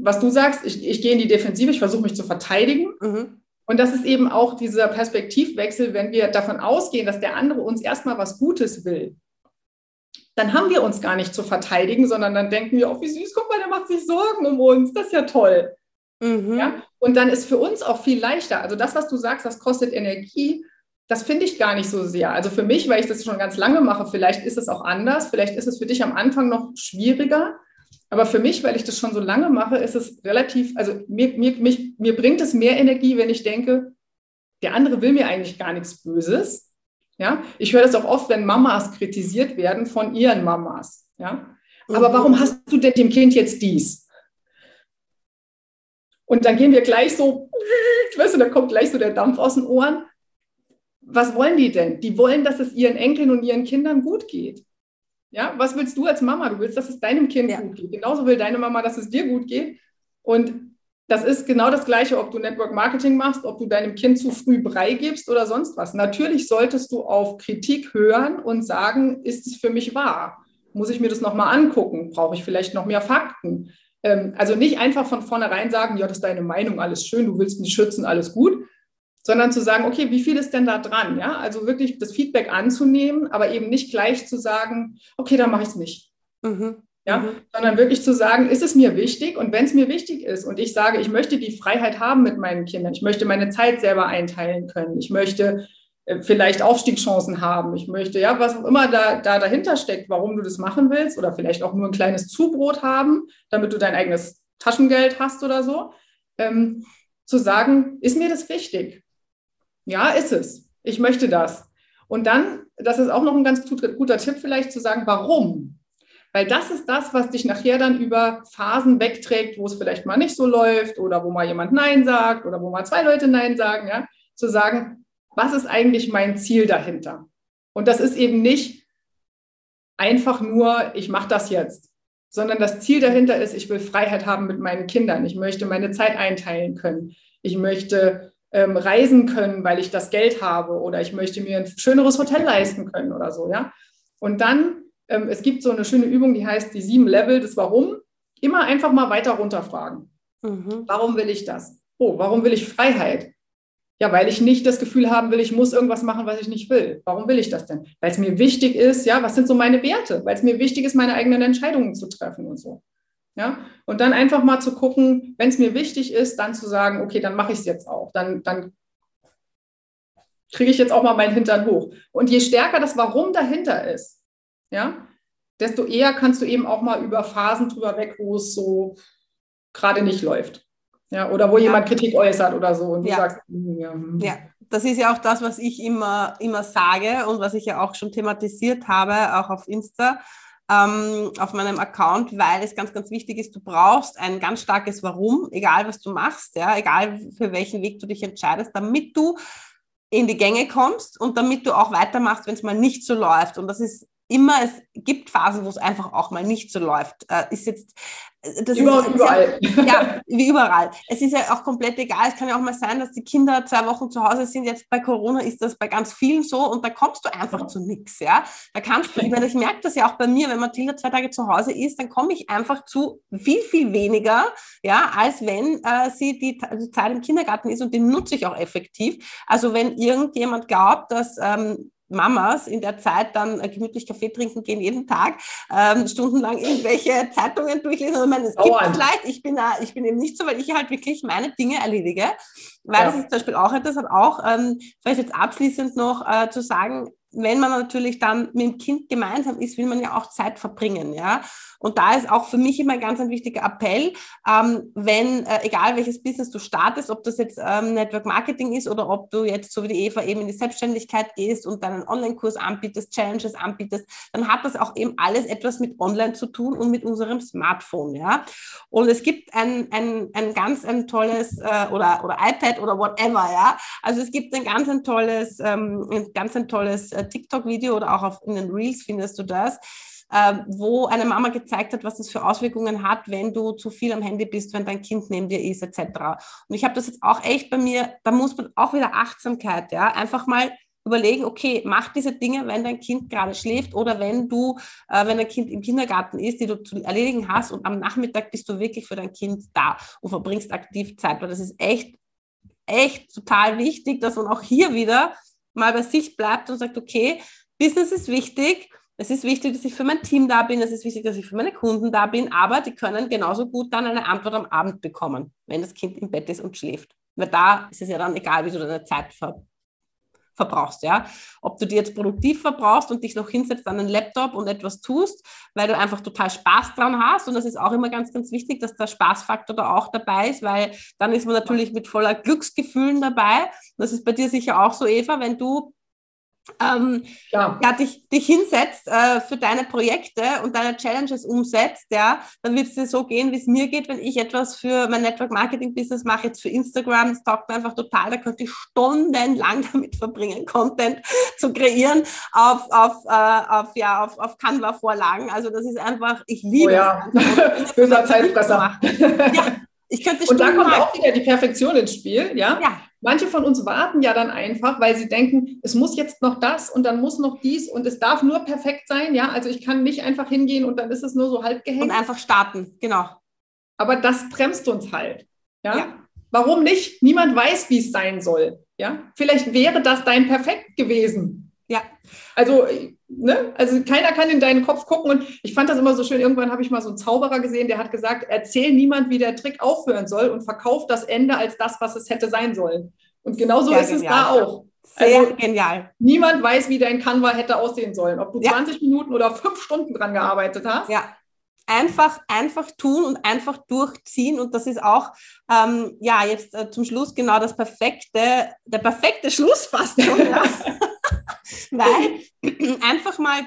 was du sagst, ich, ich gehe in die Defensive, ich versuche mich zu verteidigen. Mhm. Und das ist eben auch dieser Perspektivwechsel, wenn wir davon ausgehen, dass der andere uns erstmal was Gutes will. Dann haben wir uns gar nicht zu verteidigen, sondern dann denken wir, oh, wie süß, guck mal, der macht sich Sorgen um uns, das ist ja toll. Mhm. Ja? Und dann ist für uns auch viel leichter. Also das, was du sagst, das kostet Energie, das finde ich gar nicht so sehr. Also für mich, weil ich das schon ganz lange mache, vielleicht ist es auch anders, vielleicht ist es für dich am Anfang noch schwieriger. Aber für mich, weil ich das schon so lange mache, ist es relativ, also mir, mir, mich, mir bringt es mehr Energie, wenn ich denke, der andere will mir eigentlich gar nichts Böses. Ja, ich höre das auch oft, wenn Mamas kritisiert werden von ihren Mamas. Ja, aber warum mhm. hast du denn dem Kind jetzt dies? Und dann gehen wir gleich so, weißt du, da kommt gleich so der Dampf aus den Ohren was wollen die denn? Die wollen, dass es ihren Enkeln und ihren Kindern gut geht. Ja, was willst du als Mama? Du willst, dass es deinem Kind ja. gut geht. Genauso will deine Mama, dass es dir gut geht. Und das ist genau das Gleiche, ob du Network Marketing machst, ob du deinem Kind zu früh Brei gibst oder sonst was. Natürlich solltest du auf Kritik hören und sagen, ist es für mich wahr? Muss ich mir das nochmal angucken? Brauche ich vielleicht noch mehr Fakten? Ähm, also nicht einfach von vornherein sagen, ja, das ist deine Meinung, alles schön, du willst mich schützen, alles gut, sondern zu sagen, okay, wie viel ist denn da dran? Ja, also wirklich das Feedback anzunehmen, aber eben nicht gleich zu sagen, okay, dann mache ich es nicht. Mhm. Ja, mhm. sondern wirklich zu sagen, ist es mir wichtig? Und wenn es mir wichtig ist und ich sage, ich möchte die Freiheit haben mit meinen Kindern, ich möchte meine Zeit selber einteilen können, ich möchte äh, vielleicht Aufstiegschancen haben, ich möchte, ja, was auch immer da, da dahinter steckt, warum du das machen willst oder vielleicht auch nur ein kleines Zubrot haben, damit du dein eigenes Taschengeld hast oder so, ähm, zu sagen, ist mir das wichtig? Ja, ist es. Ich möchte das. Und dann, das ist auch noch ein ganz guter Tipp vielleicht zu sagen, warum? Weil das ist das, was dich nachher dann über Phasen wegträgt, wo es vielleicht mal nicht so läuft oder wo mal jemand Nein sagt oder wo mal zwei Leute Nein sagen, ja, zu sagen, was ist eigentlich mein Ziel dahinter? Und das ist eben nicht einfach nur, ich mache das jetzt, sondern das Ziel dahinter ist, ich will Freiheit haben mit meinen Kindern. Ich möchte meine Zeit einteilen können. Ich möchte ähm, reisen können, weil ich das Geld habe oder ich möchte mir ein schöneres Hotel leisten können oder so, ja. Und dann, ähm, es gibt so eine schöne Übung, die heißt die sieben Level des Warum. Immer einfach mal weiter runterfragen. Mhm. Warum will ich das? Oh, warum will ich Freiheit? Ja, weil ich nicht das Gefühl haben will, ich muss irgendwas machen, was ich nicht will. Warum will ich das denn? Weil es mir wichtig ist, ja, was sind so meine Werte? Weil es mir wichtig ist, meine eigenen Entscheidungen zu treffen und so. Ja? Und dann einfach mal zu gucken, wenn es mir wichtig ist, dann zu sagen, okay, dann mache ich es jetzt auch. Dann, dann kriege ich jetzt auch mal meinen Hintern hoch. Und je stärker das Warum dahinter ist, ja, desto eher kannst du eben auch mal über Phasen drüber weg, wo es so gerade nicht läuft. Ja, oder wo ja. jemand Kritik äußert oder so und du ja. sagst, hm, ja. Hm. ja, das ist ja auch das, was ich immer, immer sage und was ich ja auch schon thematisiert habe, auch auf Insta ähm, auf meinem Account, weil es ganz, ganz wichtig ist, du brauchst ein ganz starkes Warum, egal was du machst, ja, egal für welchen Weg du dich entscheidest, damit du in die Gänge kommst und damit du auch weitermachst, wenn es mal nicht so läuft. Und das ist immer, es gibt Phasen, wo es einfach auch mal nicht so läuft. Äh, ist jetzt, äh, das Über ist, überall. Ja, ja, wie überall. Es ist ja auch komplett egal. Es kann ja auch mal sein, dass die Kinder zwei Wochen zu Hause sind. Jetzt bei Corona ist das bei ganz vielen so und da kommst du einfach zu nichts. Ja? Da kannst du, ich, meine, ich merke das ja auch bei mir, wenn Mathilda zwei Tage zu Hause ist, dann komme ich einfach zu viel, viel weniger, ja, als wenn äh, sie die, die, Zeit im Kindergarten ist und die nutze ich auch effektiv. Also wenn irgendjemand glaubt, dass ähm, Mamas in der Zeit dann äh, gemütlich Kaffee trinken gehen, jeden Tag, ähm, stundenlang irgendwelche Zeitungen durchlesen. Ich meine, es gibt es leicht. Ich bin, ich bin eben nicht so, weil ich halt wirklich meine Dinge erledige. Weil ja. das ist zum Beispiel auch etwas, auch, ähm, vielleicht jetzt abschließend noch äh, zu sagen, wenn man natürlich dann mit dem Kind gemeinsam ist, will man ja auch Zeit verbringen, ja. Und da ist auch für mich immer ganz ein wichtiger Appell, ähm, wenn, äh, egal welches Business du startest, ob das jetzt ähm, Network Marketing ist oder ob du jetzt so wie die Eva eben in die Selbstständigkeit gehst und deinen Online-Kurs anbietest, Challenges anbietest, dann hat das auch eben alles etwas mit Online zu tun und mit unserem Smartphone, ja. Und es gibt ein, ein, ein ganz ein tolles äh, oder, oder iPad oder whatever, ja. Also es gibt ein ganz ein tolles, ähm, ein ganz ein tolles äh, TikTok-Video oder auch auf, in den Reels findest du das äh, wo eine Mama gezeigt hat, was das für Auswirkungen hat, wenn du zu viel am Handy bist, wenn dein Kind neben dir ist, etc. Und ich habe das jetzt auch echt bei mir, da muss man auch wieder Achtsamkeit, ja, einfach mal überlegen, okay, mach diese Dinge, wenn dein Kind gerade schläft oder wenn du, äh, wenn dein Kind im Kindergarten ist, die du zu erledigen hast und am Nachmittag bist du wirklich für dein Kind da und verbringst aktiv Zeit, weil das ist echt, echt total wichtig, dass man auch hier wieder mal bei sich bleibt und sagt, okay, Business ist wichtig, es ist wichtig, dass ich für mein Team da bin, es ist wichtig, dass ich für meine Kunden da bin, aber die können genauso gut dann eine Antwort am Abend bekommen, wenn das Kind im Bett ist und schläft. Weil da ist es ja dann egal, wie du deine Zeit ver verbrauchst, ja. Ob du die jetzt produktiv verbrauchst und dich noch hinsetzt an den Laptop und etwas tust, weil du einfach total Spaß dran hast. Und das ist auch immer ganz, ganz wichtig, dass der Spaßfaktor da auch dabei ist, weil dann ist man natürlich mit voller Glücksgefühlen dabei. Das ist bei dir sicher auch so, Eva, wenn du ähm, ja. ja. dich, dich hinsetzt äh, für deine Projekte und deine Challenges umsetzt, ja, dann wird es dir so gehen, wie es mir geht, wenn ich etwas für mein Network Marketing Business mache, jetzt für Instagram, das taugt mir einfach total, da könnte ich stundenlang damit verbringen, Content zu kreieren auf, auf, äh, auf, ja, auf, auf Canva-Vorlagen. Also das ist einfach, ich liebe oh ja. es. Böser Zeitfresser. ja, ich könnte Und da kommt auch wieder die Perfektion ins Spiel, ja? ja. Manche von uns warten ja dann einfach, weil sie denken, es muss jetzt noch das und dann muss noch dies und es darf nur perfekt sein, ja? Also ich kann nicht einfach hingehen und dann ist es nur so halb gehängt. Und einfach starten, genau. Aber das bremst uns halt, ja? ja. Warum nicht? Niemand weiß, wie es sein soll, ja? Vielleicht wäre das dein Perfekt gewesen. Ja. Also ne? Also keiner kann in deinen Kopf gucken. Und ich fand das immer so schön. Irgendwann habe ich mal so einen Zauberer gesehen, der hat gesagt, erzähl niemand, wie der Trick aufhören soll und verkauf das Ende als das, was es hätte sein sollen. Und genauso ist genial. es da auch. Sehr also, genial. Niemand weiß, wie dein Canva hätte aussehen sollen. Ob du ja. 20 Minuten oder fünf Stunden dran gearbeitet hast. Ja. Einfach, einfach tun und einfach durchziehen. Und das ist auch, ähm, ja, jetzt äh, zum Schluss genau das perfekte, der perfekte Schluss fast schon. Ja. Weil einfach mal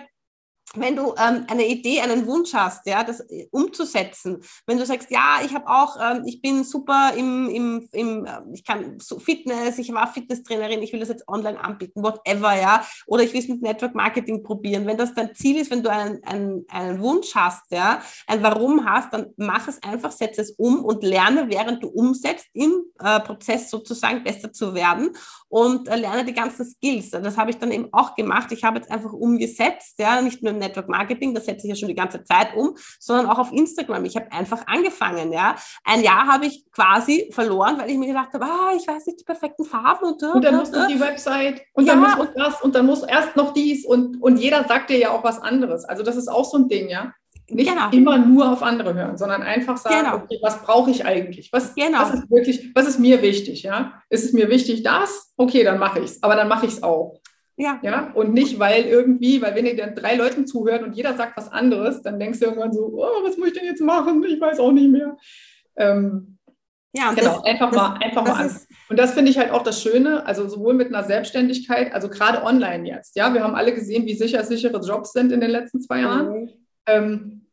wenn du ähm, eine Idee, einen Wunsch hast, ja, das äh, umzusetzen, wenn du sagst, ja, ich habe auch, ähm, ich bin super im, im, im äh, ich kann so Fitness, ich war Fitnesstrainerin, ich will das jetzt online anbieten, whatever, ja, oder ich will es mit Network Marketing probieren. Wenn das dein Ziel ist, wenn du einen, einen, einen Wunsch hast, ja, ein Warum hast, dann mach es einfach, setze es um und lerne, während du umsetzt, im äh, Prozess sozusagen besser zu werden und äh, lerne die ganzen Skills. Das habe ich dann eben auch gemacht. Ich habe jetzt einfach umgesetzt, ja, nicht nur Network Marketing, das setze ich ja schon die ganze Zeit um, sondern auch auf Instagram. Ich habe einfach angefangen, ja. Ein Jahr habe ich quasi verloren, weil ich mir gedacht habe, ah, ich weiß nicht die perfekten Farben und, und dann musst du die Website und ja. dann muss noch das und dann muss erst noch dies und, und jeder sagt dir ja auch was anderes. Also das ist auch so ein Ding, ja nicht genau. immer nur auf andere hören, sondern einfach sagen, genau. okay, was brauche ich eigentlich? Was, genau. was ist wirklich, was ist mir wichtig? Ja? Ist es mir wichtig, das? Okay, dann mache ich es. Aber dann mache ich es auch. Ja. ja. Und nicht, weil irgendwie, weil wenn ihr dann drei Leuten zuhört und jeder sagt was anderes, dann denkst du irgendwann so, oh, was muss ich denn jetzt machen? Ich weiß auch nicht mehr. Ähm, ja, genau, das, einfach das, mal, einfach mal an. Und das finde ich halt auch das Schöne, also sowohl mit einer Selbstständigkeit, also gerade online jetzt. Ja, wir haben alle gesehen, wie sicher sichere Jobs sind in den letzten zwei Jahren. Mhm. Ähm,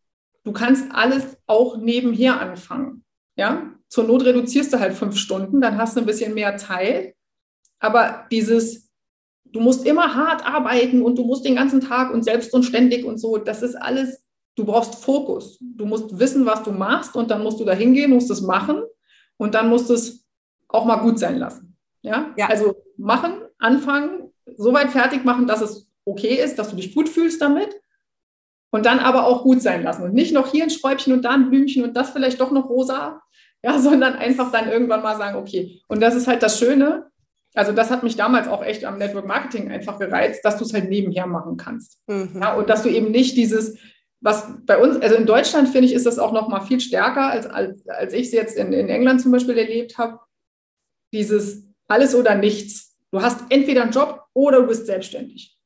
du kannst alles auch nebenher anfangen. Ja, zur Not reduzierst du halt fünf Stunden, dann hast du ein bisschen mehr Zeit. Aber dieses du musst immer hart arbeiten und du musst den ganzen Tag und selbst und ständig und so. Das ist alles, du brauchst Fokus. Du musst wissen, was du machst und dann musst du da hingehen, musst es machen und dann musst es auch mal gut sein lassen. Ja? ja. Also machen, anfangen, so weit fertig machen, dass es okay ist, dass du dich gut fühlst damit und dann aber auch gut sein lassen und nicht noch hier ein Schräubchen und da ein Blümchen und das vielleicht doch noch rosa, ja, sondern einfach dann irgendwann mal sagen, okay. Und das ist halt das Schöne, also das hat mich damals auch echt am Network Marketing einfach gereizt, dass du es halt nebenher machen kannst. Mhm. Ja, und dass du eben nicht dieses, was bei uns, also in Deutschland finde ich, ist das auch noch mal viel stärker, als, als, als ich es jetzt in, in England zum Beispiel erlebt habe. Dieses alles oder nichts. Du hast entweder einen Job oder du bist selbstständig.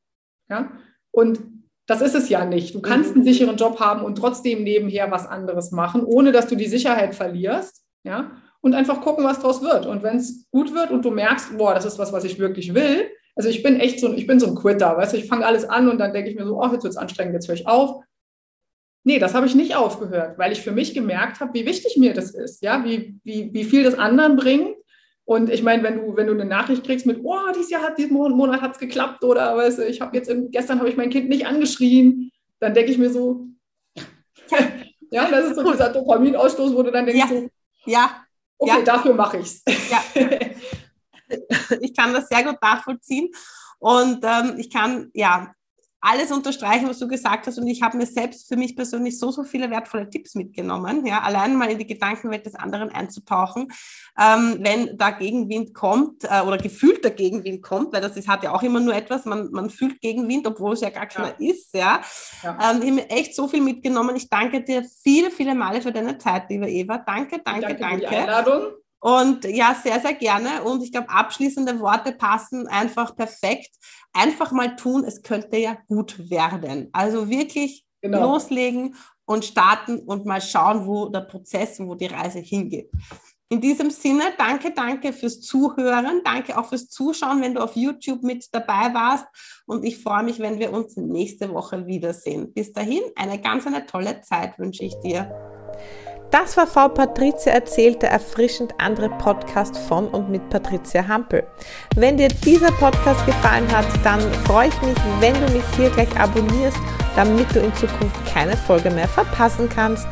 Ja? Und das ist es ja nicht. Du kannst einen mhm. sicheren Job haben und trotzdem nebenher was anderes machen, ohne dass du die Sicherheit verlierst. Ja? Und einfach gucken, was draus wird. Und wenn es gut wird und du merkst, boah, das ist was, was ich wirklich will. Also ich bin echt so, ich bin so ein Quitter, weißt du, ich fange alles an und dann denke ich mir so, oh, jetzt wird es anstrengend, jetzt höre ich auf. Nee, das habe ich nicht aufgehört, weil ich für mich gemerkt habe, wie wichtig mir das ist, ja, wie, wie, wie viel das anderen bringt. Und ich meine, wenn du, wenn du eine Nachricht kriegst mit, oh, dieses Jahr hat, diesen Monat hat es geklappt oder weißt du, ich habe jetzt, gestern habe ich mein Kind nicht angeschrien, dann denke ich mir so, ja, das ist so dieser Dopaminausstoß, wo du dann denkst, ja. so, ja, Okay, ja. dafür mache ich es. Ja. Ich kann das sehr gut nachvollziehen. Und ähm, ich kann ja alles unterstreichen, was du gesagt hast. Und ich habe mir selbst für mich persönlich so, so viele wertvolle Tipps mitgenommen. Ja, allein mal in die Gedankenwelt des anderen einzutauchen, ähm, wenn da Gegenwind kommt äh, oder gefühlt der Gegenwind kommt, weil das ist, hat ja auch immer nur etwas, man, man fühlt Gegenwind, obwohl es ja gar keiner ja. ist. Ja, ja. Ähm, ich habe mir echt so viel mitgenommen. Ich danke dir viele, viele Male für deine Zeit, liebe Eva. Danke, danke, danke. danke. Für die Einladung. Und ja, sehr, sehr gerne. Und ich glaube, abschließende Worte passen einfach perfekt. Einfach mal tun, es könnte ja gut werden. Also wirklich genau. loslegen und starten und mal schauen, wo der Prozess, wo die Reise hingeht. In diesem Sinne, danke, danke fürs Zuhören, danke auch fürs Zuschauen, wenn du auf YouTube mit dabei warst. Und ich freue mich, wenn wir uns nächste Woche wiedersehen. Bis dahin, eine ganz eine tolle Zeit wünsche ich dir. Das war Frau Patricia erzählt, der erfrischend andere Podcast von und mit Patricia Hampel. Wenn dir dieser Podcast gefallen hat, dann freue ich mich, wenn du mich hier gleich abonnierst, damit du in Zukunft keine Folge mehr verpassen kannst.